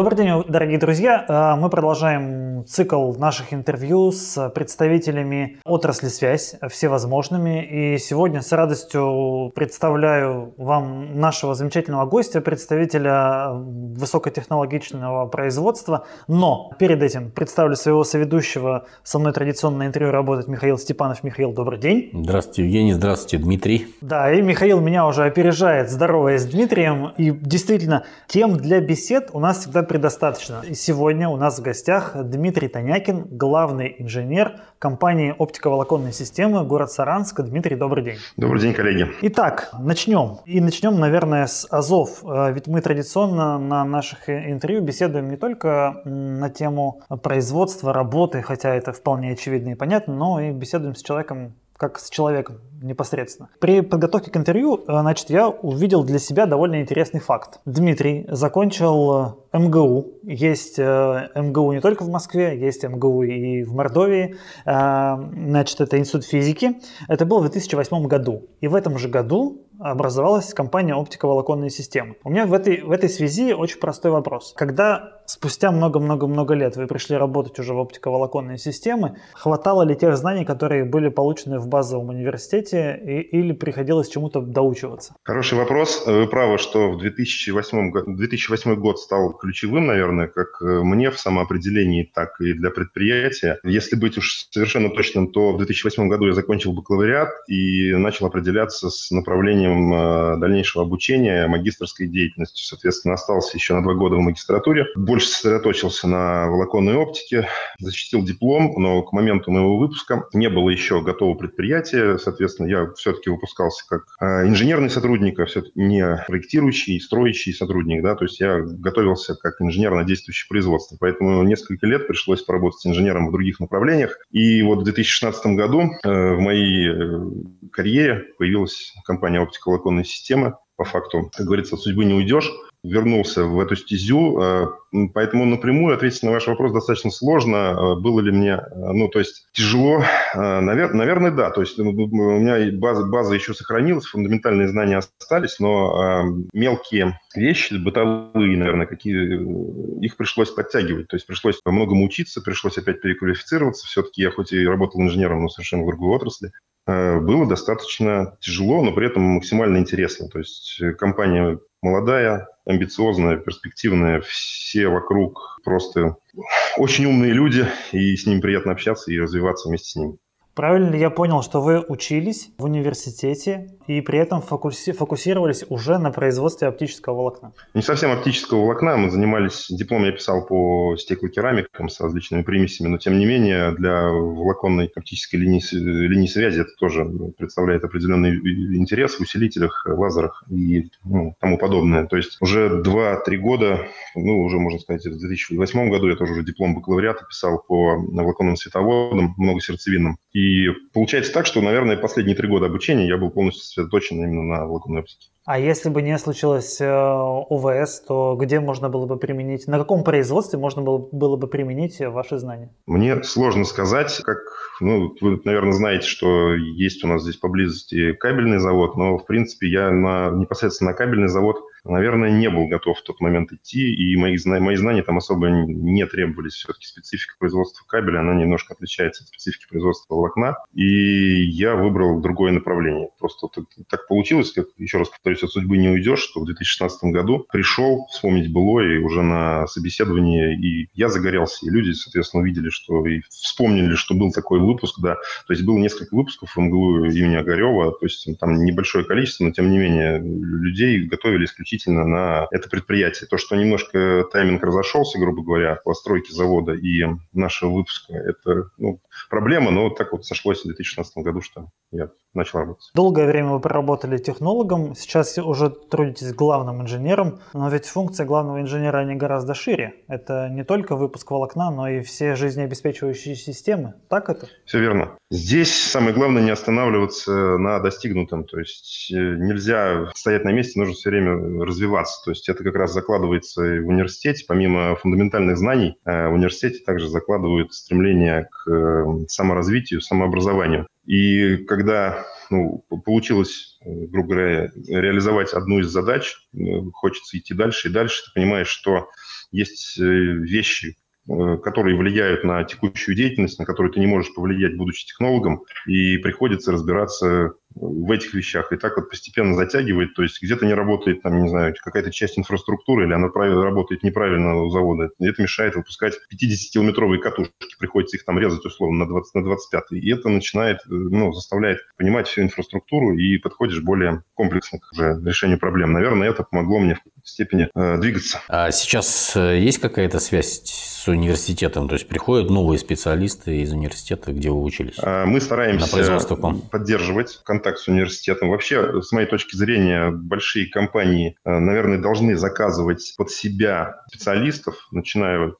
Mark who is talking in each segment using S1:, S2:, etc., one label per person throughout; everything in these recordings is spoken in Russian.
S1: Добрый день, дорогие друзья. А, мы продолжаем цикл наших интервью с представителями отрасли связь, всевозможными. И сегодня с радостью представляю вам нашего замечательного гостя, представителя высокотехнологичного производства. Но перед этим представлю своего соведущего. Со мной традиционно интервью работает Михаил Степанов. Михаил, добрый день.
S2: Здравствуйте, Евгений. Здравствуйте, Дмитрий.
S1: Да, и Михаил меня уже опережает, здороваясь с Дмитрием. И действительно, тем для бесед у нас всегда предостаточно. И сегодня у нас в гостях Дмитрий Танякин, главный инженер компании оптиковолоконной системы город Саранск. Дмитрий, добрый день.
S3: Добрый день, коллеги.
S1: Итак, начнем. И начнем, наверное, с АЗОВ. Э, ведь мы традиционно на наших интервью беседуем не только на тему производства, работы, хотя это вполне очевидно и понятно, но и беседуем с человеком, как с человеком непосредственно. При подготовке к интервью, э, значит, я увидел для себя довольно интересный факт. Дмитрий закончил э, МГУ. Есть э, МГУ не только в Москве, есть МГУ и в Мордовии. Значит, это институт физики. Это было в 2008 году. И в этом же году образовалась компания оптиковолоконные системы. У меня в этой, в этой связи очень простой вопрос. Когда спустя много-много-много лет вы пришли работать уже в оптиковолоконные системы, хватало ли тех знаний, которые были получены в базовом университете и, или приходилось чему-то доучиваться?
S3: Хороший вопрос. Вы правы, что в 2008, 2008 год стал ключевым, наверное, как э, мне в самоопределении, так и для предприятия. Если быть уж совершенно точным, то в 2008 году я закончил бакалавриат и начал определяться с направлением направлением э, дальнейшего обучения, магистрской деятельностью. Соответственно, остался еще на два года в магистратуре. Больше сосредоточился на волоконной оптике, защитил диплом, но к моменту моего выпуска не было еще готового предприятия. Соответственно, я все-таки выпускался как э, инженерный сотрудник, а все-таки не проектирующий, строящий сотрудник. Да? То есть я готовился как инженер на действующее производство. Поэтому несколько лет пришлось поработать инженером в других направлениях. И вот в 2016 году э, в моей карьере появилась компания оптико-волоконной системы. По факту, как говорится, от судьбы не уйдешь. Вернулся в эту стезю, э, поэтому напрямую ответить на ваш вопрос достаточно сложно. Э, было ли мне, э, ну, то есть тяжело? Навер, наверное, да. То есть у меня база, база еще сохранилась, фундаментальные знания остались, но мелкие вещи, бытовые, наверное, какие, их пришлось подтягивать. То есть пришлось многому учиться, пришлось опять переквалифицироваться. Все-таки я хоть и работал инженером, но совершенно в другой отрасли. Было достаточно тяжело, но при этом максимально интересно. То есть компания молодая, амбициозная, перспективная, все вокруг просто очень умные люди, и с ними приятно общаться и развиваться вместе с ними.
S1: Правильно ли я понял, что вы учились в университете и при этом фокуси- фокусировались уже на производстве оптического волокна?
S3: Не совсем оптического волокна. Мы занимались, диплом я писал по стеклокерамикам с различными примесями, но тем не менее для волоконной оптической линии, линии связи это тоже представляет определенный интерес в усилителях, лазерах и ну, тому подобное. То есть уже 2-3 года, ну уже можно сказать, в 2008 году я тоже уже диплом бакалавриата писал по волоконным световодам, многосердцевинным. И получается так, что, наверное, последние три года обучения я был полностью сосредоточен именно на волоконной оптике.
S1: А если бы не случилось э, ОВС, то где можно было бы применить, на каком производстве можно было, было бы применить ваши знания?
S3: Мне сложно сказать, как, ну, вы, наверное, знаете, что есть у нас здесь поблизости кабельный завод, но, в принципе, я на, непосредственно на кабельный завод наверное, не был готов в тот момент идти, и мои, мои знания там особо не требовались. Все-таки специфика производства кабеля, она немножко отличается от специфики производства волокна, и я выбрал другое направление. Просто так, так получилось, как, еще раз повторюсь, от судьбы не уйдешь, что в 2016 году пришел вспомнить было и уже на собеседовании, и я загорелся, и люди, соответственно, увидели, что и вспомнили, что был такой выпуск, да, то есть было несколько выпусков МГУ имени Огарева, то есть там небольшое количество, но тем не менее людей готовили исключительно на это предприятие. То, что немножко тайминг разошелся, грубо говоря, по стройке завода и нашего выпуска, это ну, проблема, но вот так вот сошлось в 2016 году, что я начал работать.
S1: Долгое время вы проработали технологом, сейчас уже трудитесь главным инженером, но ведь функция главного инженера, они гораздо шире. Это не только выпуск волокна, но и все жизнеобеспечивающие системы. Так это?
S3: Все верно. Здесь самое главное не останавливаться на достигнутом. То есть э, нельзя стоять на месте, нужно все время развиваться. То есть это как раз закладывается и в университете. Помимо фундаментальных знаний, э, в университете также закладывают стремление к э, саморазвитию, самообразованию. И когда ну, получилось, грубо говоря, реализовать одну из задач, хочется идти дальше и дальше, ты понимаешь, что есть вещи, которые влияют на текущую деятельность, на которую ты не можешь повлиять, будучи технологом, и приходится разбираться в этих вещах. И так вот постепенно затягивает, то есть где-то не работает, там, не знаю, какая-то часть инфраструктуры, или она работает неправильно у завода. И это мешает выпускать 50-километровые катушки, приходится их там резать условно на 20 на 25 И это начинает, э, ну, заставляет понимать всю инфраструктуру и подходишь более комплексно к уже решению проблем. Наверное, это помогло мне в степени э, двигаться.
S2: А сейчас э, есть какая-то связь с университетом? То есть приходят новые специалисты из университета, где вы учились?
S3: А, мы стараемся поддерживать контакт контакт с университетом. Вообще, с моей точки зрения, большие компании, э, наверное, должны заказывать под себя специалистов, начиная,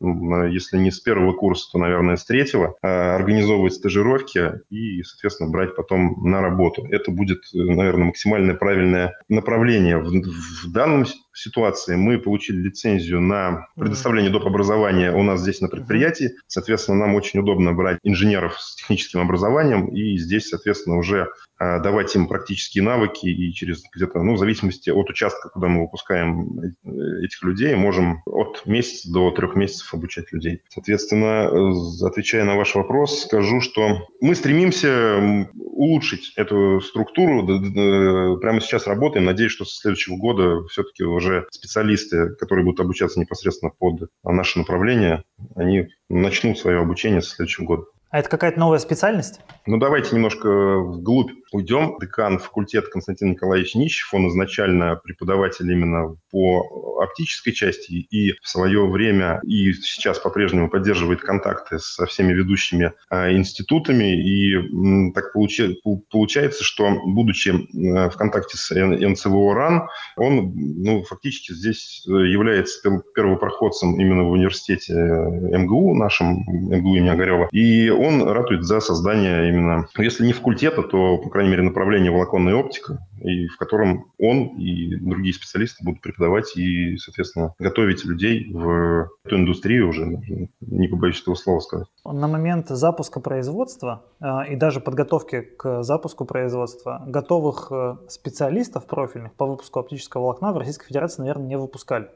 S3: если не с первого курса, то, наверное, с третьего, э, организовывать стажировки и, соответственно, брать потом на работу. Это будет, э, наверное, максимально правильное направление. В, в данном ситуации мы получили лицензию на предоставление доп. образования у нас здесь на предприятии. Соответственно, нам очень удобно брать инженеров с техническим образованием и здесь, соответственно, уже а, давать им практические навыки и через где-то, ну, в зависимости от участка, куда мы выпускаем э, этих людей, можем от месяца до трех месяцев обучать людей. Соответственно, э, отвечая на ваш вопрос, скажу, что мы стремимся улучшить эту структуру. Прямо сейчас работаем. Надеюсь, что со следующего года все-таки уже специалисты, которые будут обучаться непосредственно под наше направление, они начнут свое обучение со следующего года.
S1: А это какая-то новая специальность?
S3: Ну, давайте немножко вглубь уйдем. Декан факультета Константин Николаевич Нищев, он изначально преподаватель именно по оптической части и в свое время и сейчас по-прежнему поддерживает контакты со всеми ведущими э, институтами. И так получается, что, будучи в контакте с НЦВО РАН, он ну, фактически здесь является первопроходцем именно в университете э, МГУ, нашем МГУ имени Огарева. И он ратует за создание именно, если не факультета, то, по крайней мере, направления волоконная оптика, и в котором он и другие специалисты будут преподавать и, соответственно, готовить людей в эту индустрию уже, не побоюсь этого слова сказать.
S1: На момент запуска производства э, и даже подготовки к запуску производства готовых э, специалистов профильных по выпуску оптического волокна в Российской Федерации, наверное, не выпускали.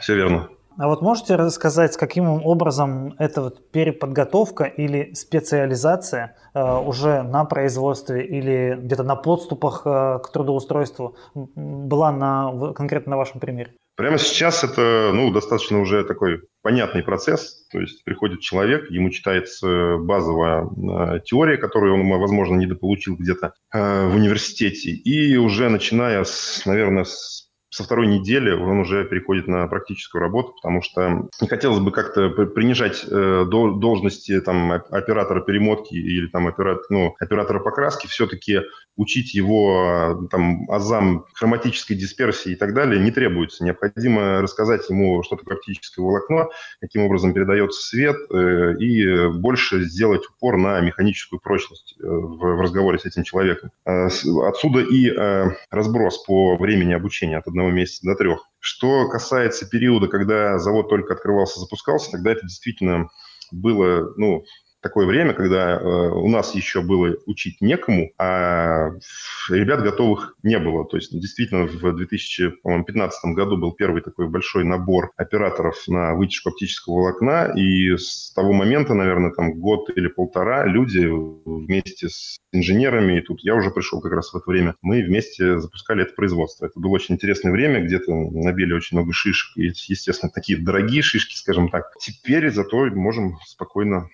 S3: Все верно.
S1: А вот можете рассказать, каким образом эта вот переподготовка или специализация э, уже на производстве или где-то на подступах э, к трудоустройству была на, конкретно на вашем примере?
S3: Прямо сейчас это ну, достаточно уже такой понятный процесс. То есть приходит человек, ему читается базовая э, теория, которую он, возможно, недополучил где-то э, в университете. И уже начиная, с, наверное, с со второй недели он уже переходит на практическую работу, потому что не хотелось бы как-то принижать э, должности там, оператора перемотки или там, оператор, ну, оператора покраски. Все-таки учить его там, азам хроматической дисперсии и так далее не требуется. Необходимо рассказать ему, что такое оптическое волокно, каким образом передается свет, э, и больше сделать упор на механическую прочность э, в, разговоре с этим человеком. Э, отсюда и э, разброс по времени обучения от одного месяца до трех. Что касается периода, когда завод только открывался, запускался, тогда это действительно было, ну, такое время, когда э, у нас еще было учить некому, а ребят готовых не было. То есть действительно в 2015 году был первый такой большой набор операторов на вытяжку оптического волокна, и с того момента, наверное, там год или полтора люди вместе с инженерами, и тут я уже пришел как раз в это время, мы вместе запускали это производство. Это было очень интересное время, где-то набили очень много шишек, и, естественно, такие дорогие шишки, скажем так. Теперь зато можем спокойно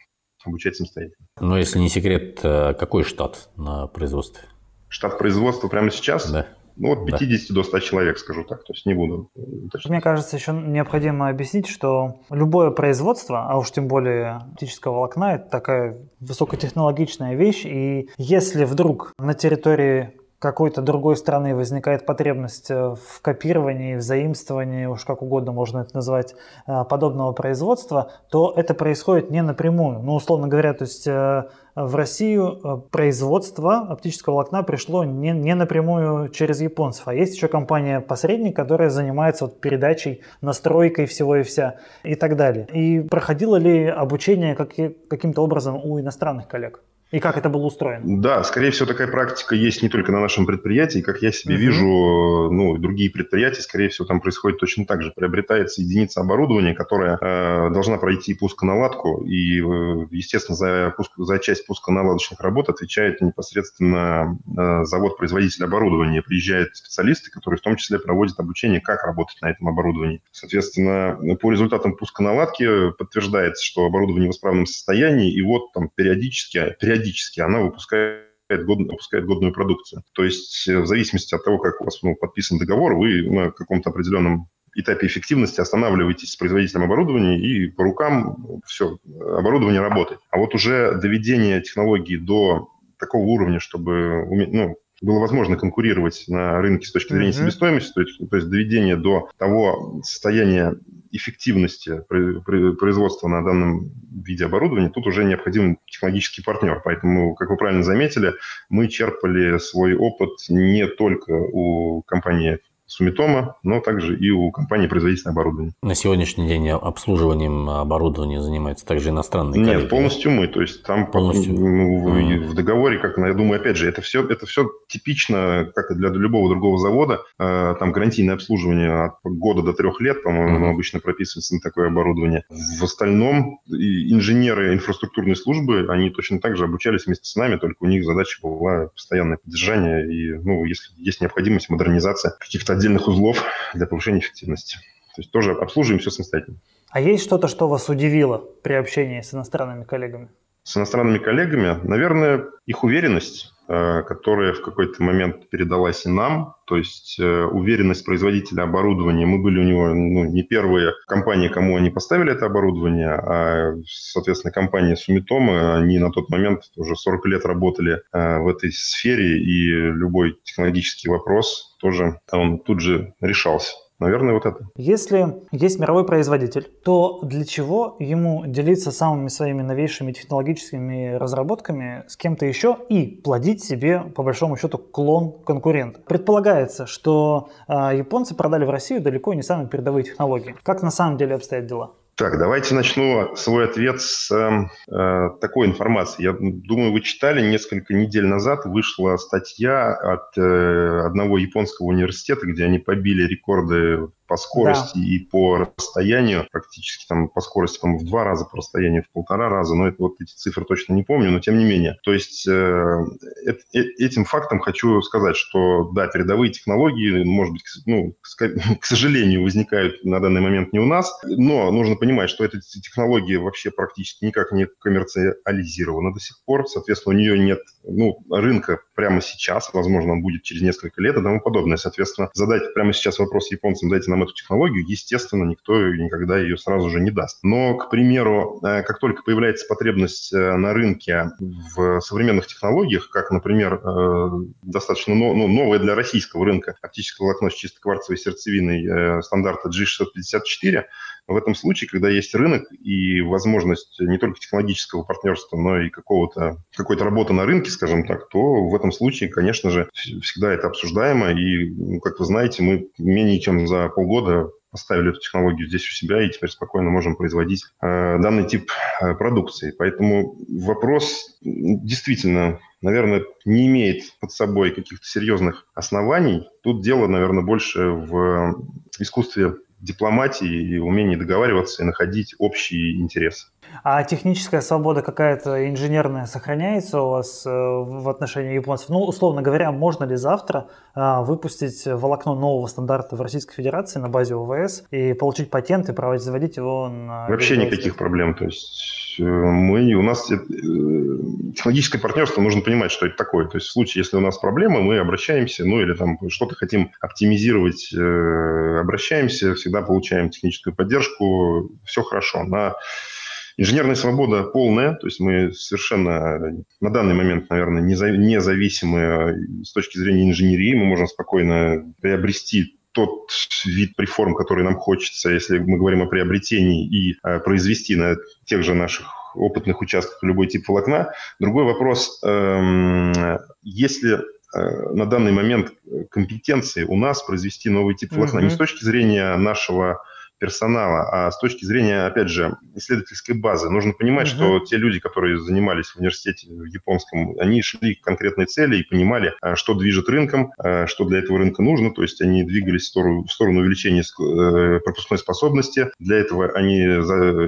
S3: обучать самостоятельно.
S2: Но если не секрет, э, какой штат на производстве?
S3: Штат производства прямо сейчас?
S2: Да.
S3: Ну, от 50 да. до 100 человек, скажу так. То есть не буду
S1: уточнять. Мне кажется, еще необходимо объяснить, что любое производство, а уж тем более оптического волокна, это такая высокотехнологичная вещь. И если вдруг на территории какой-то другой страны возникает потребность э, в копировании, в заимствовании, уж как угодно можно это назвать, э, подобного производства, то это происходит не напрямую. Ну, условно говоря, то есть э, в Россию производство оптического волокна пришло не, не напрямую через японцев, а есть еще компания-посредник, которая занимается вот передачей, настройкой всего и вся и так далее. И проходило ли обучение как, каким-то образом у иностранных коллег? И как это было устроено?
S3: Да, скорее всего, такая практика есть не только на нашем предприятии. Как я себе uh-huh. вижу, ну, другие предприятия, скорее всего, там происходит точно так же. Приобретается единица оборудования, которая э, должна пройти пусконаладку, и, э, естественно, за, пуск, за часть пусконаладочных работ отвечает непосредственно э, завод-производитель оборудования. Приезжают специалисты, которые в том числе проводят обучение, как работать на этом оборудовании. Соответственно, по результатам пусконаладки подтверждается, что оборудование в исправном состоянии, и вот там периодически, периодически периодически она выпускает год, выпускает годную продукцию. То есть э, в зависимости от того, как у вас ну, подписан договор, вы на каком-то определенном этапе эффективности останавливаетесь с производителем оборудования, и по рукам все, оборудование работает. А вот уже доведение технологии до такого уровня, чтобы ну, было возможно конкурировать на рынке с точки зрения mm-hmm. себестоимости, то есть, то есть доведение до того состояния эффективности производства на данном виде оборудования, тут уже необходим технологический партнер. Поэтому, как вы правильно заметили, мы черпали свой опыт не только у компании Сумитома, но также и у компании производителя оборудования.
S2: На сегодняшний день обслуживанием оборудования занимаются также иностранные
S3: Нет,
S2: коллеги?
S3: полностью мы. То есть там полностью. Ну, mm. в договоре, как я думаю, опять же, это все, это все типично, как и для любого другого завода. А, там гарантийное обслуживание от года до трех лет, по-моему, mm. обычно прописывается на такое оборудование. В остальном инженеры инфраструктурной службы, они точно так же обучались вместе с нами, только у них задача была постоянное поддержание и, ну, если есть необходимость, модернизация каких-то отдельных узлов для повышения эффективности. То есть тоже обслуживаем все самостоятельно.
S1: А есть что-то, что вас удивило при общении с иностранными коллегами?
S3: С иностранными коллегами, наверное, их уверенность, которая в какой-то момент передалась и нам, то есть э, уверенность производителя оборудования. Мы были у него ну, не первые компании, кому они поставили это оборудование, а, соответственно, компания Sumitomo, они на тот момент уже 40 лет работали э, в этой сфере, и любой технологический вопрос тоже он тут же решался. Наверное, вот это.
S1: Если есть мировой производитель, то для чего ему делиться самыми своими новейшими технологическими разработками с кем-то еще и плодить себе, по большому счету, клон конкурента? Предполагается, что э, японцы продали в Россию далеко не самые передовые технологии. Как на самом деле обстоят дела?
S3: Так, давайте начну свой ответ с э, такой информации. Я думаю, вы читали, несколько недель назад вышла статья от э, одного японского университета, где они побили рекорды по скорости да. и по расстоянию, практически там по скорости там, в два раза, по расстоянию в полтора раза, но это, вот эти цифры точно не помню, но тем не менее. То есть э, э, э этим фактом хочу сказать, что да, передовые технологии, может быть, ну, к сожалению, возникают на данный момент не у нас, но нужно понимать, что эта технология вообще практически никак не коммерциализирована до сих пор, соответственно, у нее нет ну, рынка прямо сейчас, возможно, он будет через несколько лет и тому подобное. Соответственно, задать прямо сейчас вопрос японцам, дайте нам эту технологию, естественно, никто никогда ее сразу же не даст. Но, к примеру, э, как только появляется потребность э, на рынке в современных технологиях, как, например, э, достаточно ну, новая для российского рынка оптическое волокно с чисто кварцевой сердцевиной стандарта G654, в этом случае, когда есть рынок и возможность не только технологического партнерства, но и какого-то, какой-то работы на рынке, скажем так, то в этом случае, конечно же, всегда это обсуждаемо. И, ну, как вы знаете, мы менее чем за полгода поставили эту технологию здесь у себя и теперь спокойно можем производить э, данный тип э, продукции. Поэтому вопрос действительно, наверное, не имеет под собой каких-то серьезных оснований. Тут дело, наверное, больше в искусстве дипломатии и умении договариваться и находить общие интересы.
S1: А техническая свобода какая-то инженерная сохраняется у вас э, в отношении японцев? Ну, условно говоря, можно ли завтра э, выпустить волокно нового стандарта в Российской Федерации на базе ОВС и получить патент и производить его на...
S3: Вообще никаких проблем. То есть э, мы, у нас технологическое партнерство, нужно понимать, что это такое. То есть в случае, если у нас проблемы, мы обращаемся, ну или там что-то хотим оптимизировать, обращаемся, всегда получаем техническую поддержку, все хорошо. На Инженерная свобода полная, то есть мы совершенно на данный момент, наверное, независимы с точки зрения инженерии. Мы можем спокойно приобрести тот вид приформ, который нам хочется, если мы говорим о приобретении, и э, произвести на тех же наших опытных участках любой тип волокна. Другой вопрос, эм, если э, на данный момент компетенции у нас произвести новый тип волокна, mm-hmm. не с точки зрения нашего персонала, а с точки зрения, опять же, исследовательской базы. Нужно понимать, угу. что те люди, которые занимались в университете в японском, они шли к конкретной цели и понимали, а, что движет рынком, а, что для этого рынка нужно. То есть они двигались в сторону, в сторону увеличения э, пропускной способности. Для этого они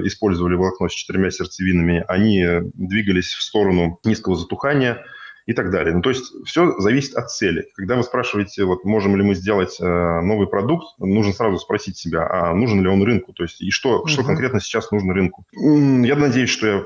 S3: использовали волокно с четырьмя сердцевинами. Они двигались в сторону низкого затухания и так далее. Ну, то есть все зависит от цели. Когда вы спрашиваете, вот можем ли мы сделать э, новый продукт, нужно сразу спросить себя, а нужен ли он рынку, то есть и что, угу. что конкретно сейчас нужно рынку. Я надеюсь, что я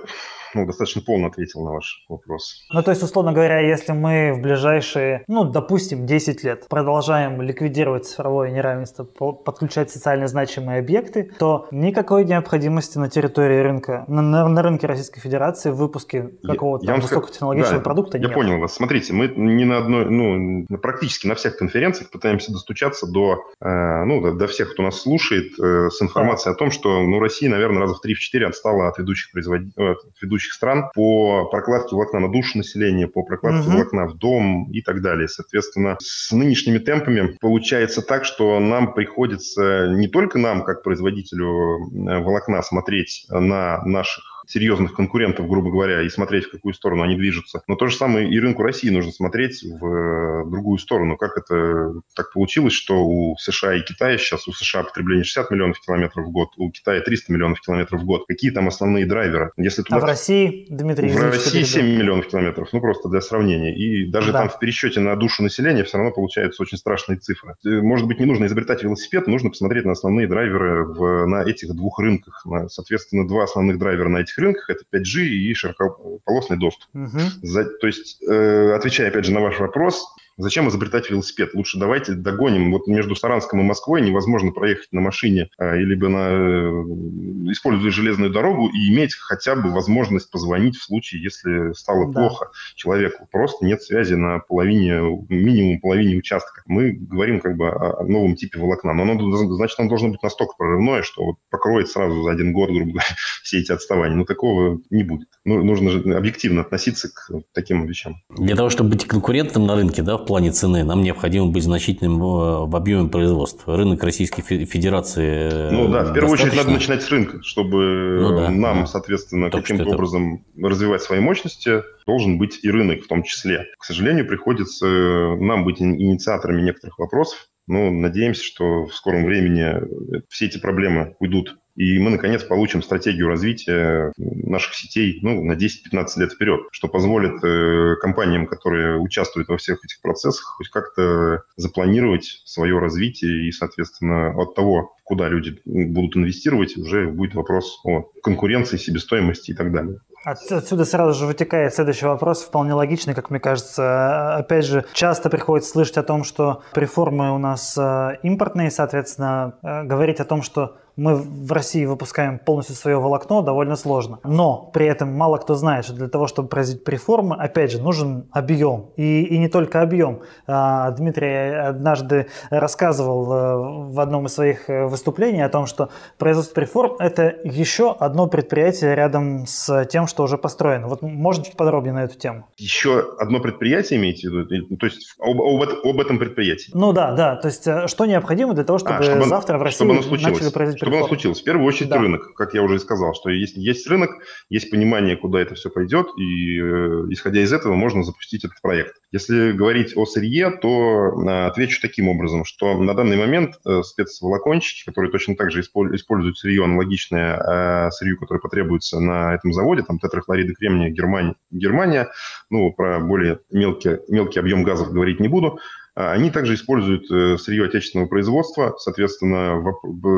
S3: ну, достаточно полно ответил на ваш вопрос.
S1: Ну, то есть, условно говоря, если мы в ближайшие, ну, допустим, 10 лет продолжаем ликвидировать цифровое неравенство, подключать социально значимые объекты, то никакой необходимости на территории рынка, на, на, рынке Российской Федерации в выпуске какого-то высокотехнологичного да, продукта
S3: я нет. Я понял вас. Смотрите, мы не на одной, ну, практически на всех конференциях пытаемся достучаться до, э, ну, до, до всех, кто нас слушает, э, с информацией да. о том, что, ну, Россия, наверное, раза в 3-4 отстала от ведущих производителей, от ведущих ведущих стран по прокладке волокна на душу населения, по прокладке угу. волокна в дом и так далее. Соответственно, с нынешними темпами получается так, что нам приходится не только нам, как производителю э, волокна, смотреть на наших серьезных конкурентов, грубо говоря, и смотреть, в какую сторону они движутся. Но то же самое и рынку России нужно смотреть в э, другую сторону. Как это так получилось, что у США и Китая сейчас, у США потребление 60 миллионов километров в год, у Китая 300 миллионов километров в год. Какие там основные драйверы?
S1: Если туда... А в России, Дмитрий,
S3: В России 7 миллионов километров, ну просто для сравнения. И даже да. там в пересчете на душу населения все равно получаются очень страшные цифры. Э, может быть, не нужно изобретать велосипед, нужно посмотреть на основные драйверы в, на этих двух рынках. Соответственно, два основных драйвера на этих рынках – это 5G и широкополосный доступ. Угу. За, то есть, э, отвечая опять же на ваш вопрос, Зачем изобретать велосипед? Лучше давайте догоним. Вот между Саранском и Москвой невозможно проехать на машине или бы на, э, используя железную дорогу и иметь хотя бы возможность позвонить в случае, если стало да. плохо человеку. Просто нет связи на половине, минимум половине участка. Мы говорим как бы о новом типе волокна. Но оно, значит, оно должно быть настолько прорывное, что вот покроет сразу за один год, грубо говоря, все эти отставания. Но такого не будет. Ну, нужно же объективно относиться к таким вещам.
S2: Для того, чтобы быть конкурентным на рынке, да, плане цены нам необходимо быть значительным э, в объеме производства. Рынок Российской Федерации...
S3: Э, ну да, в первую достаточно... очередь надо начинать с рынка, чтобы ну, да, нам, да. соответственно, каким-то образом это... развивать свои мощности, должен быть и рынок в том числе. К сожалению, приходится нам быть инициаторами некоторых вопросов, но надеемся, что в скором времени все эти проблемы уйдут и мы, наконец, получим стратегию развития наших сетей ну, на 10-15 лет вперед, что позволит э, компаниям, которые участвуют во всех этих процессах, хоть как-то запланировать свое развитие и, соответственно, от того, куда люди будут инвестировать, уже будет вопрос о конкуренции, себестоимости и так далее.
S1: Отсюда сразу же вытекает следующий вопрос, вполне логичный, как мне кажется. Опять же, часто приходится слышать о том, что реформы у нас э, импортные, соответственно, э, говорить о том, что мы в России выпускаем полностью свое волокно, довольно сложно. Но при этом мало кто знает, что для того, чтобы произвести реформы, опять же, нужен объем. И, и не только объем. А, Дмитрий однажды рассказывал э, в одном из своих выступлений о том, что производство реформ – это еще одно предприятие рядом с тем, что уже построено. Вот можно чуть подробнее на эту тему?
S3: Еще одно предприятие имеете в виду? То есть об, об, об этом предприятии?
S1: Ну да, да. То есть э, что необходимо для того, чтобы, а, чтобы завтра в России чтобы оно случилось. начали производить
S3: Чтобы оно случилось. В первую очередь да. рынок, как я уже и сказал, что есть, есть рынок, есть понимание, куда это все пойдет, и э, исходя из этого можно запустить этот проект. Если говорить о сырье, то э, отвечу таким образом, что на данный момент э, спецволокончики, которые точно так же используют сырье аналогичное э, сырью, которое потребуется на этом заводе, там тетрахлориды кремния Германия, Германия, ну, про более мелкий, мелкий объем газов говорить не буду, а они также используют э, сырье отечественного производства. Соответственно,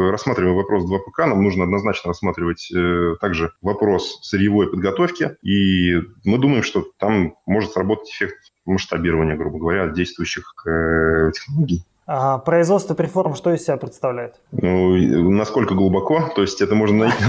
S3: рассматривая вопрос 2ПК, нам нужно однозначно рассматривать э, также вопрос сырьевой подготовки. И мы думаем, что там может сработать эффект масштабирования, грубо говоря, действующих технологий.
S1: А производство преформ что из себя представляет?
S3: Ну, насколько глубоко? То есть это можно найти,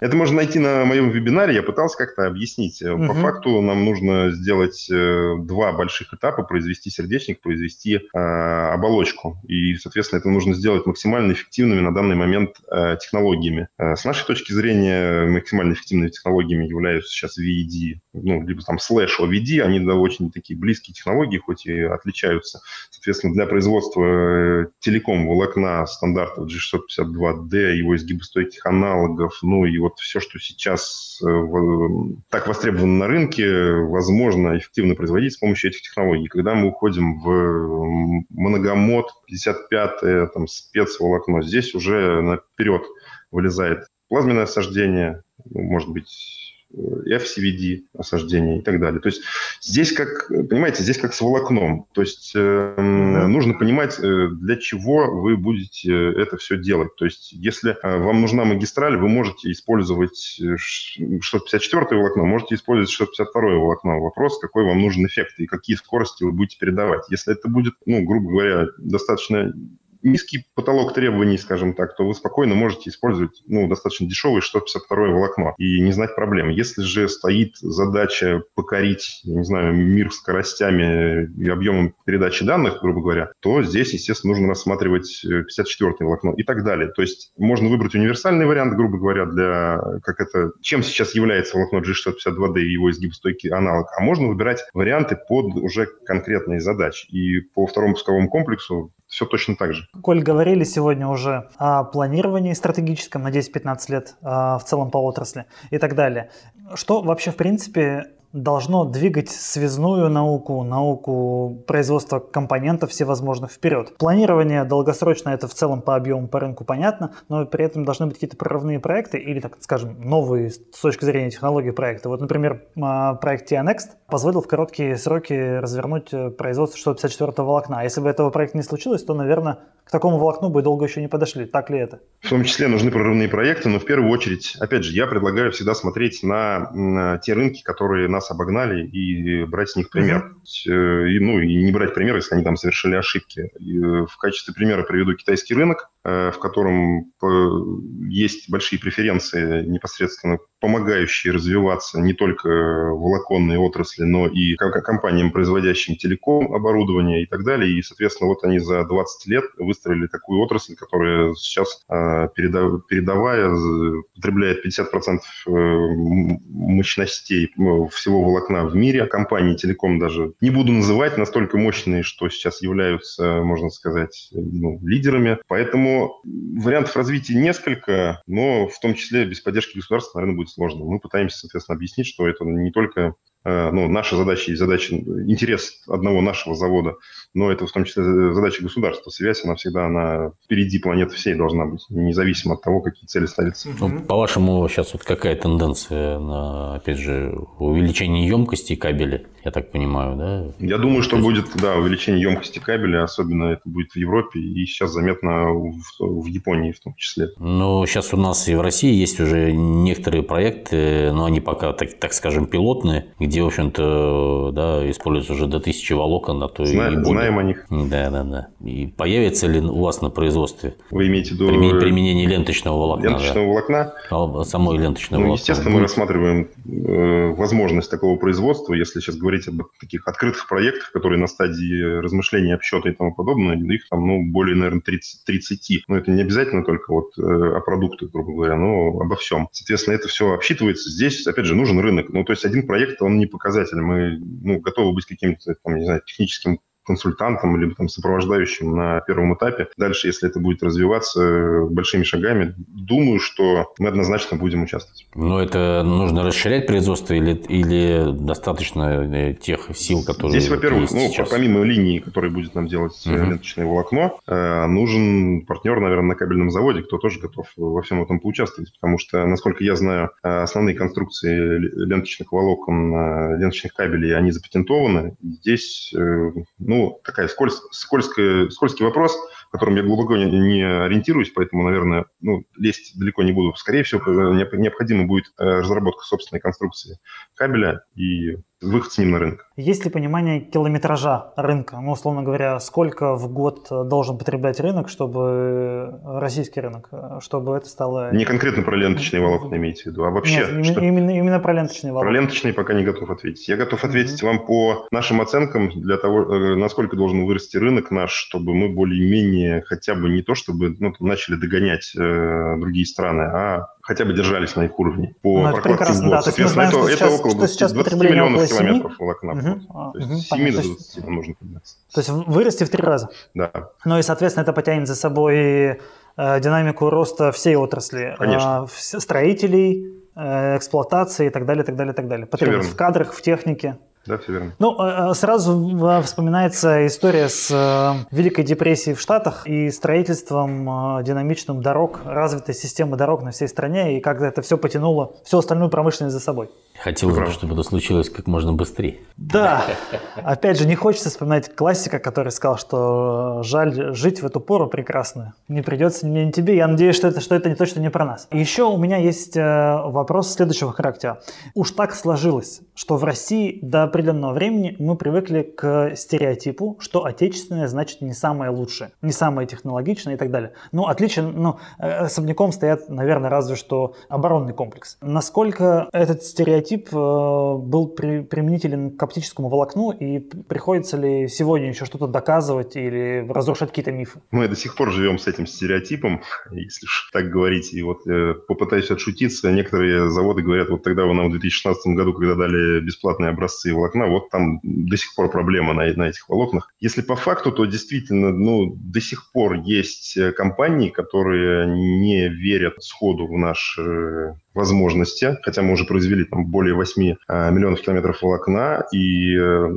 S3: это можно найти на моем вебинаре. Я пытался как-то объяснить. По факту нам нужно сделать э, два больших этапа: произвести сердечник, произвести э, оболочку. И, соответственно, это нужно сделать максимально эффективными на данный момент э, технологиями. С нашей точки зрения, максимально эффективными технологиями являются сейчас VED, ну, либо там слэш OVD. Они очень такие близкие технологии, хоть и отличаются. Соответственно, для производства производства э, телеком волокна стандартов G652D, его изгибостойких аналогов, ну и вот все, что сейчас так востребовано на рынке, возможно эффективно производить с помощью этих технологий. Когда мы уходим в многомод, 55-е, там, спецволокно, здесь уже наперед вылезает плазменное осаждение, ну, может быть, FCVD осаждение и так далее. То есть здесь как, понимаете, здесь как с волокном. То есть э, нужно понимать, э, для чего вы будете это все делать. То есть если э, вам нужна магистраль, вы можете использовать 654 волокно, можете использовать 652 волокно. Вопрос, какой вам нужен эффект и какие скорости вы будете передавать. Если это будет, ну, грубо говоря, достаточно низкий потолок требований, скажем так, то вы спокойно можете использовать ну, достаточно дешевое 652 волокно и не знать проблем. Если же стоит задача покорить, не знаю, мир скоростями и объемом передачи данных, грубо говоря, то здесь, естественно, нужно рассматривать 54 волокно и так далее. То есть можно выбрать универсальный вариант, грубо говоря, для как это, чем сейчас является волокно G652D и его изгибостойкий аналог, а можно выбирать варианты под уже конкретные задачи. И по второму пусковому комплексу все точно так же.
S1: Коль говорили сегодня уже о планировании стратегическом на 10-15 лет а, в целом по отрасли и так далее. Что вообще, в принципе, должно двигать связную науку, науку производства компонентов всевозможных вперед. Планирование долгосрочно это в целом по объему, по рынку понятно, но при этом должны быть какие-то прорывные проекты или, так скажем, новые с точки зрения технологии проекты. Вот, например, а, проект TiaNext позволил в короткие сроки развернуть э, производство 654 волокна. Если бы этого проекта не случилось, то, наверное, к такому волокну бы долго еще не подошли. Так ли это?
S3: В том числе нужны прорывные проекты, но в первую очередь, опять же, я предлагаю всегда смотреть на, на те рынки, которые нас обогнали, и брать с них пример. Mm-hmm. И, ну, и не брать пример, если они там совершили ошибки. И э, в качестве примера приведу китайский рынок, в котором есть большие преференции непосредственно помогающие развиваться не только волоконной отрасли, но и компаниям, производящим телеком оборудование и так далее. И, соответственно, вот они за 20 лет выстроили такую отрасль, которая сейчас, а, передавая, потребляет 50% э, мощностей всего волокна в мире. Компании телеком даже не буду называть, настолько мощные, что сейчас являются, можно сказать, ну, лидерами. Поэтому вариантов развития несколько, но в том числе без поддержки государства, наверное, будет сложно. Мы пытаемся, соответственно, объяснить, что это не только Э, ну, наша задача и задача, интерес одного нашего завода, но это в том числе задача государства. Связь, она всегда она впереди планеты всей должна быть, независимо от того, какие цели ставятся.
S2: Ну, по-вашему, сейчас вот какая тенденция на, опять же, увеличение емкости кабеля, я так понимаю, да?
S3: Я думаю, что есть... будет, да, увеличение емкости кабеля, особенно это будет в Европе и сейчас заметно в, в Японии в том числе.
S2: Ну, сейчас у нас и в России есть уже некоторые проекты, но они пока, так, так скажем, пилотные, где в общем-то, да, используется уже до тысячи волокон, а то
S3: Зна-
S2: и более.
S3: Знаем о них.
S2: Да, да, да. И появится ли у вас на производстве
S3: Вы имеете в виду
S2: применение, применение ленточного волокна?
S3: Ленточного да? волокна?
S2: А, самой ленточного
S3: ну,
S2: волокна.
S3: Естественно, мы рассматриваем э, возможность такого производства, если сейчас говорить об таких открытых проектах, которые на стадии размышления, обсчета и тому подобное, их там, ну, более, наверное, 30. 30. Но это не обязательно только вот э, о продуктах, грубо говоря, но обо всем. Соответственно, это все обсчитывается. Здесь, опять же, нужен рынок. Ну, то есть один проект, он не показатель. Мы ну, готовы быть каким-то, там, не знаю, техническим консультантом, либо там сопровождающим на первом этапе. Дальше, если это будет развиваться э, большими шагами, думаю, что мы однозначно будем участвовать.
S2: Но это нужно расширять производство или, или достаточно э, тех сил, которые
S3: Здесь, во-первых, ну, сейчас? помимо линии, которая будет нам делать угу. ленточное волокно, нужен партнер, наверное, на кабельном заводе, кто тоже готов во всем этом поучаствовать, потому что, насколько я знаю, основные конструкции ленточных волокон, ленточных кабелей, они запатентованы. Здесь, ну, ну, такая скольз, скользкая, скользкий вопрос, в котором я глубоко не, не ориентируюсь, поэтому, наверное, ну, лезть далеко не буду. Скорее всего, необходима будет э, разработка собственной конструкции кабеля и выход с ним на рынок.
S1: Есть ли понимание километража рынка? Ну, условно говоря, сколько в год должен потреблять рынок, чтобы российский рынок, чтобы это стало...
S3: Не конкретно про ленточные волокна имеете в виду, а вообще...
S1: Нет, что... именно, именно про ленточные волокна.
S3: Про ленточные пока не готов ответить. Я готов ответить mm-hmm. вам по нашим оценкам для того, э, насколько должен вырасти рынок наш, чтобы мы более-менее потребления хотя бы не то, чтобы ну, начали догонять э, другие страны, а хотя бы держались на их уровне.
S1: По ну, это прекрасно, да. Знаем, это, что, сейчас, это около что сейчас 20 потребление миллионов около 7. километров волокна. Угу. То есть угу, 7 до 20 нам нужно подняться. То есть вырасти в три раза.
S3: Да.
S1: Ну и, соответственно, это потянет за собой э, динамику роста всей отрасли.
S3: Конечно.
S1: Э, строителей, эксплуатации и так далее, так далее, так далее. Потребность в кадрах, в технике.
S3: Да, все верно.
S1: Ну, э, э, сразу вспоминается история с э, Великой депрессией в Штатах и строительством динамичным дорог, развитой системы дорог на всей стране, и как это все потянуло всю остальную промышленность за собой.
S2: Хотелось бы, чтобы это случилось как можно быстрее.
S1: Да. Опять же, не хочется вспоминать классика, который сказал, что жаль жить в эту пору прекрасную. Не придется ни тебе. Я надеюсь, что это, что это не точно не про нас. Еще у меня есть вопрос следующего характера. Уж так сложилось, что в России до определенного времени мы привыкли к стереотипу, что отечественное значит не самое лучшее, не самое технологичное и так далее. Ну, отличие, ну, э, особняком стоят, наверное, разве что оборонный комплекс. Насколько этот стереотип э, был при, применителен к оптическому волокну и приходится ли сегодня еще что-то доказывать или разрушать какие-то мифы?
S3: Мы до сих пор живем с этим стереотипом, если уж так говорить. И вот э, попытаюсь отшутиться. Некоторые заводы говорят, вот тогда вы нам в 2016 году, когда дали бесплатные образцы волокна, вот там до сих пор проблема на, на этих волокнах. Если по факту, то действительно, ну, до сих пор есть э, компании, которые не верят сходу в наши возможности, хотя мы уже произвели там более 8 э, миллионов километров волокна, и э,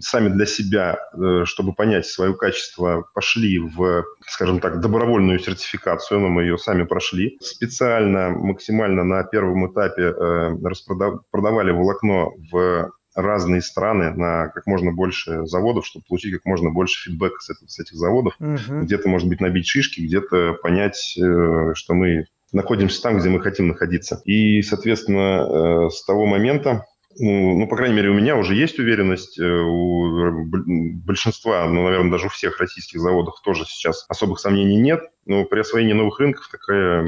S3: сами для себя, э, чтобы понять свое качество, пошли в, скажем так, добровольную сертификацию, но мы ее сами прошли. Специально, максимально на первом этапе распродавали волокно в разные страны на как можно больше заводов, чтобы получить как можно больше фидбэка с, этих, с этих заводов. Угу. Где-то, может быть, набить шишки, где-то понять, что мы находимся там, где мы хотим находиться. И, соответственно, э, с того момента ну, ну, по крайней мере, у меня уже есть уверенность, э, у большинства, ну, наверное, даже у всех российских заводов тоже сейчас особых сомнений нет, но при освоении новых рынков такая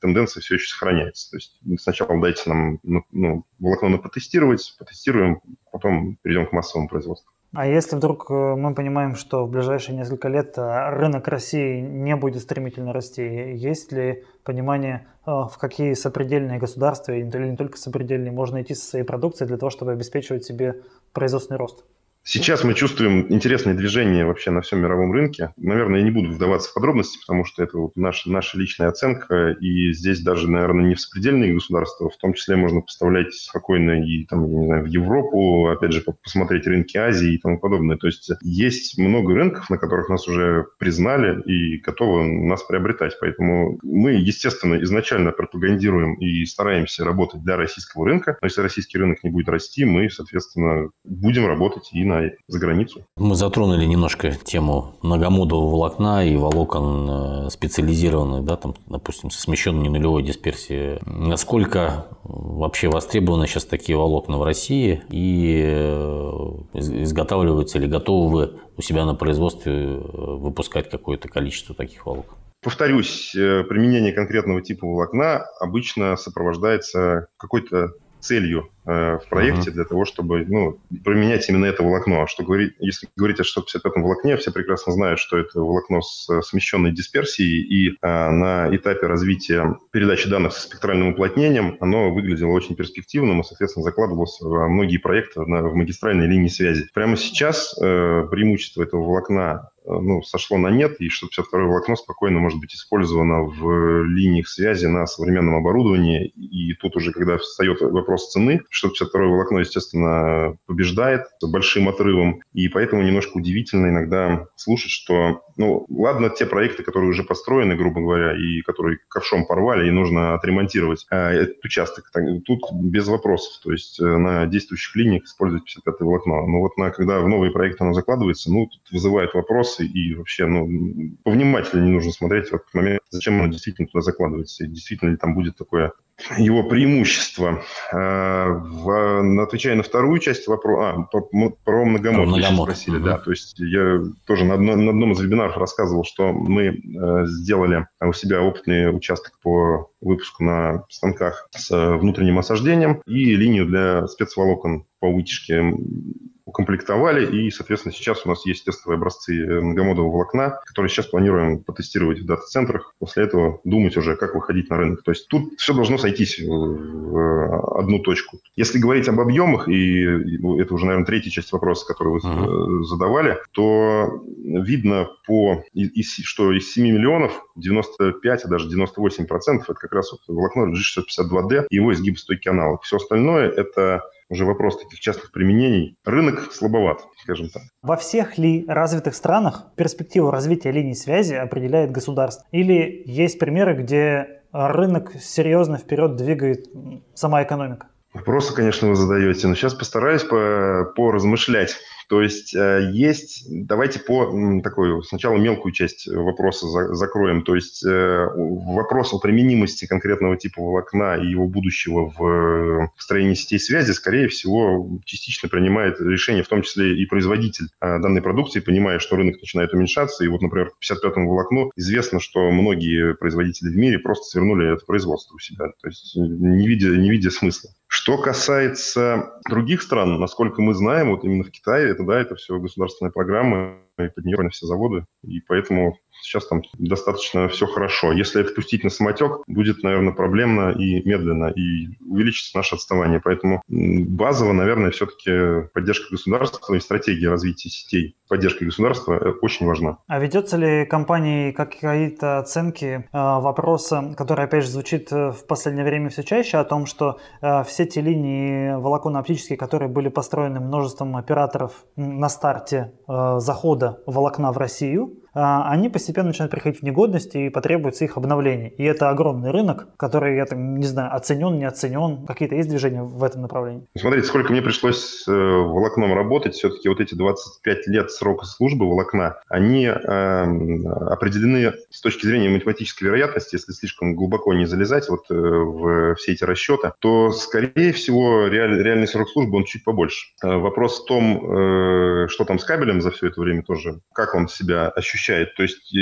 S3: тенденция все еще сохраняется. То есть сначала дайте нам ну, ну волокно потестировать, потестируем, потом перейдем к массовому производству.
S1: А если вдруг э, мы понимаем, что в ближайшие несколько лет э, рынок России не будет стремительно расти, есть ли понимание, э, в какие сопредельные государства, или не только сопредельные, можно идти со своей продукцией для того, чтобы обеспечивать себе производственный рост?
S3: Сейчас мы чувствуем интересное движение вообще на всем мировом рынке. Наверное, я не буду вдаваться в подробности, потому что это вот наша, наша личная оценка, и здесь даже, наверное, не в сопредельные государства, в том числе можно поставлять спокойно и там, не знаю, в Европу, опять же, посмотреть рынки Азии и тому подобное. То есть есть много рынков, на которых нас уже признали и готовы нас приобретать. Поэтому мы, естественно, изначально пропагандируем и стараемся работать для российского рынка. Но если российский рынок не будет расти, мы, соответственно, будем работать и на, за границу.
S2: Мы затронули немножко тему многомодового волокна и волокон э, специализированных, да, там, допустим, со смещенной нулевой дисперсией. Насколько вообще востребованы сейчас такие волокна в России и э, изготавливаются или готовы вы у себя на производстве э, выпускать какое-то количество таких волокон?
S3: Повторюсь, применение конкретного типа волокна обычно сопровождается какой-то целью э, в проекте uh-huh. для того, чтобы ну, применять именно это волокно. А что говорить, если говорить о 655 волокне, все прекрасно знают, что это волокно с смещенной дисперсией, и э, на этапе развития передачи данных со спектральным уплотнением оно выглядело очень перспективным и, соответственно, закладывалось в многие проекты на, в магистральной линии связи. Прямо сейчас э, преимущество этого волокна Э, ну, сошло на нет, и 652 волокно спокойно может быть использовано в линиях связи на современном оборудовании. И тут уже, когда встает вопрос цены, 652 волокно, естественно, побеждает большим отрывом. И поэтому немножко удивительно иногда слушать, что, ну, ладно, те проекты, которые уже построены, грубо говоря, и которые ковшом порвали, и нужно отремонтировать э, этот участок. Тут без вопросов. То есть э, на действующих линиях использовать 55 волокно. Но вот на, когда в новые проекты оно закладывается, ну, тут вызывает вопрос, вопросы и вообще, ну, повнимательнее нужно смотреть в этот момент, зачем оно действительно туда закладывается, и действительно ли там будет такое его преимущество. А, в, отвечая на вторую часть вопроса, а, про, про многомод,
S2: многомод.
S3: спросили, угу. да, то есть я тоже на, одно, на одном из вебинаров рассказывал, что мы э, сделали у себя опытный участок по выпуску на станках с внутренним осаждением и линию для спецволокон по вытяжке укомплектовали, и, соответственно, сейчас у нас есть тестовые образцы э, многомодового волокна, которые сейчас планируем потестировать в дата-центрах. После этого думать уже, как выходить на рынок. То есть тут все должно сойтись в одну точку. Если говорить об объемах, и это уже, наверное, третья часть вопроса, который вы uh-huh. задавали, то видно по, что из 7 миллионов 95, а даже 98 процентов это как раз вот волокно G652D и его изгибостойкий аналог. Все остальное это уже вопрос таких частных применений. Рынок слабоват, скажем так.
S1: Во всех ли развитых странах перспективу развития линий связи определяет государство? Или есть примеры, где рынок серьезно вперед двигает сама экономика?
S3: Вопросы, конечно, вы задаете, но сейчас постараюсь по поразмышлять. То есть э, есть, давайте по такой сначала мелкую часть вопроса закроем. То есть э, вопрос о применимости конкретного типа волокна и его будущего в строении сетей связи, скорее всего, частично принимает решение, в том числе и производитель э, данной продукции, понимая, что рынок начинает уменьшаться. И вот, например, по 55-му волокну известно, что многие производители в мире просто свернули это производство у себя, то есть не видя, не видя смысла. Что касается других стран, насколько мы знаем, вот именно в Китае, да, это все государственная программа, и под нее все заводы, и поэтому сейчас там достаточно все хорошо. Если это пустить на самотек, будет, наверное, проблемно и медленно, и увеличится наше отставание. Поэтому базово, наверное, все-таки поддержка государства и стратегия развития сетей поддержки государства э, очень важна.
S1: А ведется ли компанией какие-то оценки э, вопроса, который, опять же, звучит э, в последнее время все чаще, о том, что все те линии волоконно-оптические, которые были построены множеством операторов на старте захода волокна в Россию, они постепенно начинают приходить в негодность и потребуется их обновление. И это огромный рынок, который, я там, не знаю, оценен, не оценен. Какие-то есть движения в этом направлении?
S3: Смотрите, сколько мне пришлось э, волокном работать. Все-таки вот эти 25 лет срока службы волокна, они э, определены с точки зрения математической вероятности, если слишком глубоко не залезать вот э, в все эти расчеты, то, скорее всего, реаль, реальный срок службы, он чуть побольше. Э, вопрос в том, э, что там с кабелем за все это время тоже, как он себя ощущает ощущает. То есть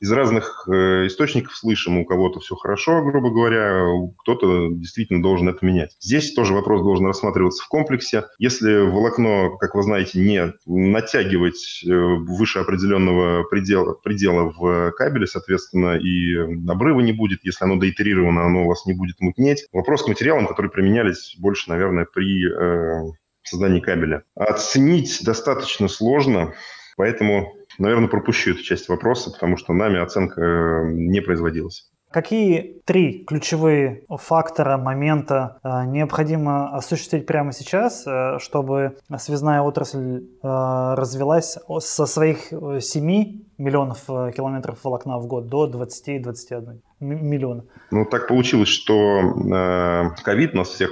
S3: из разных э, источников слышим, у кого-то все хорошо, грубо говоря, кто-то действительно должен это менять. Здесь тоже вопрос должен рассматриваться в комплексе. Если волокно, как вы знаете, не натягивать э, выше определенного предела, предела в кабеле, соответственно, и обрыва не будет, если оно доитерировано, оно у вас не будет мутнеть. Вопрос к материалам, которые применялись больше, наверное, при э, создании кабеля. Оценить достаточно сложно, поэтому Наверное, пропущу эту часть вопроса, потому что нами оценка э, не производилась.
S1: Какие три ключевые фактора, момента э, необходимо осуществить прямо сейчас, э, чтобы связная отрасль развилась со своих 7 миллионов километров волокна в год до 20-21 миллиона?
S3: Ну, так получилось, что ковид нас всех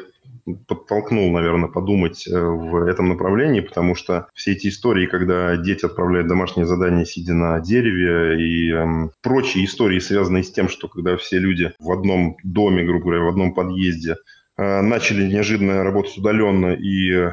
S3: подтолкнул, наверное, подумать э, в этом направлении, потому что все эти истории, когда дети отправляют домашние задания, сидя на дереве, и эм, прочие истории, связанные с тем, что когда все люди в одном доме, грубо говоря, в одном подъезде э, начали неожиданно работать удаленно и э,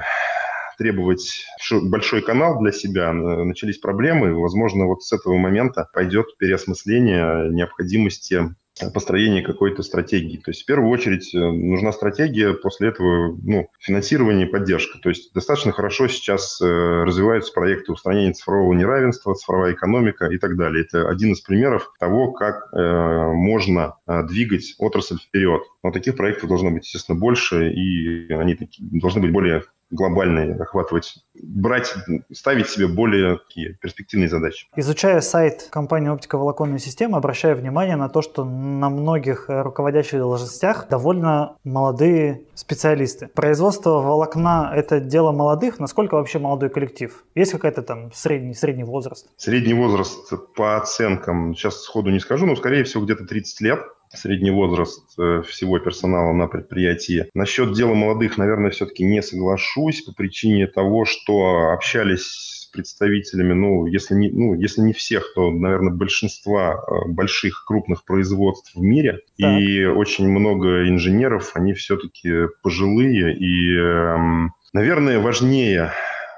S3: требовать большой канал для себя, начались проблемы. Возможно, вот с этого момента пойдет переосмысление необходимости построение какой-то стратегии. То есть в первую очередь э, нужна стратегия, после этого ну, финансирование и поддержка. То есть достаточно хорошо сейчас э, развиваются проекты устранения цифрового неравенства, цифровая экономика и так далее. Это один из примеров того, как э, можно двигать отрасль вперед. Но таких проектов должно быть, естественно, больше, и они должны быть более глобальные, охватывать, брать, ставить себе более такие перспективные задачи.
S1: Изучая сайт компании «Оптиковолоконные системы», обращаю внимание на то, что на многих руководящих должностях довольно молодые специалисты. Производство волокна – это дело молодых. Насколько вообще молодой коллектив? Есть какая-то там средний, средний возраст?
S3: Средний возраст по оценкам, сейчас сходу не скажу, но скорее всего где-то 30 лет средний возраст э, всего персонала на предприятии. Насчет дела молодых, наверное, все-таки не соглашусь по причине того, что общались с представителями, ну, если не, ну, если не всех, то, наверное, большинства э, больших крупных производств в мире. Так. И очень много инженеров, они все-таки пожилые и, эм, наверное, важнее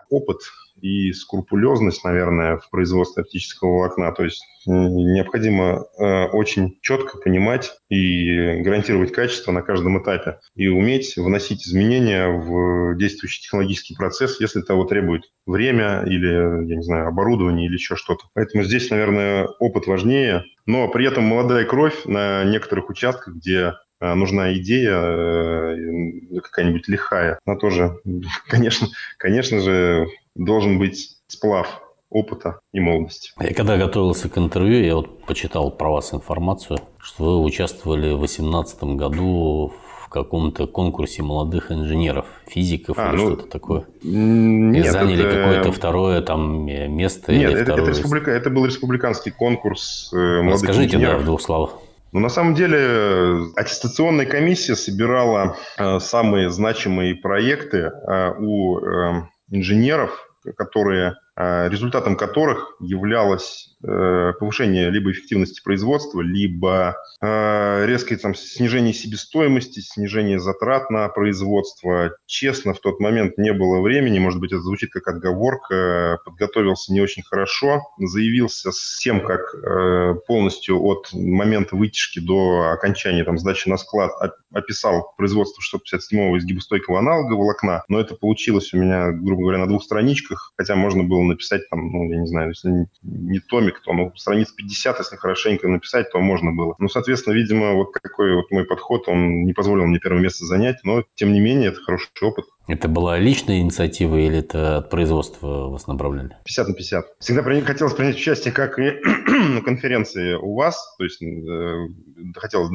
S3: опыт и скрупулезность, наверное, в производстве оптического волокна. То есть необходимо э, очень четко понимать и гарантировать качество на каждом этапе. И уметь вносить изменения в действующий технологический процесс, если того требует время или, я не знаю, оборудование или еще что-то. Поэтому здесь, наверное, опыт важнее. Но при этом молодая кровь на некоторых участках, где э, нужна идея э, какая-нибудь лихая, она тоже, конечно, конечно же, должен быть сплав опыта и молодости.
S2: Я когда готовился к интервью, я вот почитал про вас информацию, что вы участвовали в 2018 году в каком-то конкурсе молодых инженеров, физиков а, или ну, что-то такое. Нет, и заняли это... какое-то второе там место.
S3: Нет,
S2: или
S3: это, это, республика... это был республиканский конкурс
S2: э, молодых Расскажите, инженеров. да, в двух словах.
S3: Ну, на самом деле, аттестационная комиссия собирала э, самые значимые проекты э, у э, инженеров, которые а, результатом которых являлось э, повышение либо эффективности производства, либо э, резкое там, снижение себестоимости, снижение затрат на производство. Честно, в тот момент не было времени, может быть, это звучит как отговорка, подготовился не очень хорошо, заявился с тем, как э, полностью от момента вытяжки до окончания там, сдачи на склад описал производство 657-го изгибостойкого аналога волокна, но это получилось у меня, грубо говоря, на двух страничках, хотя можно было написать там, ну, я не знаю, если не томик, то, ну, страниц 50, если хорошенько написать, то можно было. Ну, соответственно, видимо, вот такой вот мой подход, он не позволил мне первое место занять, но, тем не менее, это хороший опыт.
S2: Это была личная инициатива или это от производства вас направляли?
S3: 50 на 50. Всегда хотелось принять участие как и на конференции у вас, то есть э, хотелось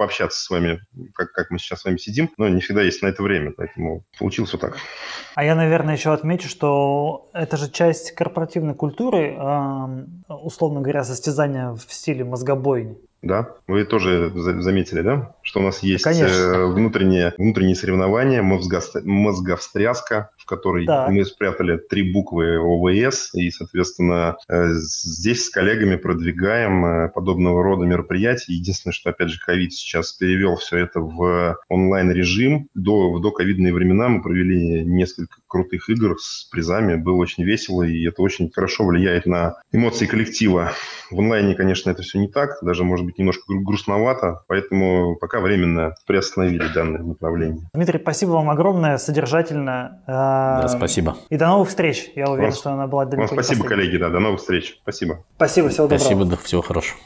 S3: пообщаться с вами, как, как мы сейчас с вами сидим, но не всегда есть на это время, поэтому получилось вот так.
S1: А я, наверное, еще отмечу, что это же часть корпоративной культуры, условно говоря, состязания в стиле мозгобойни.
S3: Да, вы тоже заметили, да, что у нас есть Конечно. внутренние, внутренние соревнования, мозговстряска, в которой так. мы спрятали три буквы ОВС, и, соответственно, э, здесь с коллегами продвигаем э, подобного рода мероприятия. Единственное, что, опять же, ковид сейчас перевел все это в онлайн-режим. До, в доковидные времена мы провели несколько крутых игр с призами, было очень весело, и это очень хорошо влияет на эмоции коллектива. В онлайне, конечно, это все не так, даже, может быть, немножко грустновато, поэтому пока временно приостановили данное направление.
S1: Дмитрий, спасибо вам огромное, содержательно.
S2: Да, спасибо.
S1: И до новых встреч. Я уверен, вам, что она была
S3: далеко Вам спасибо, коллеги, да, до новых встреч. Спасибо.
S1: Спасибо, всего доброго.
S2: Спасибо, да, всего хорошего.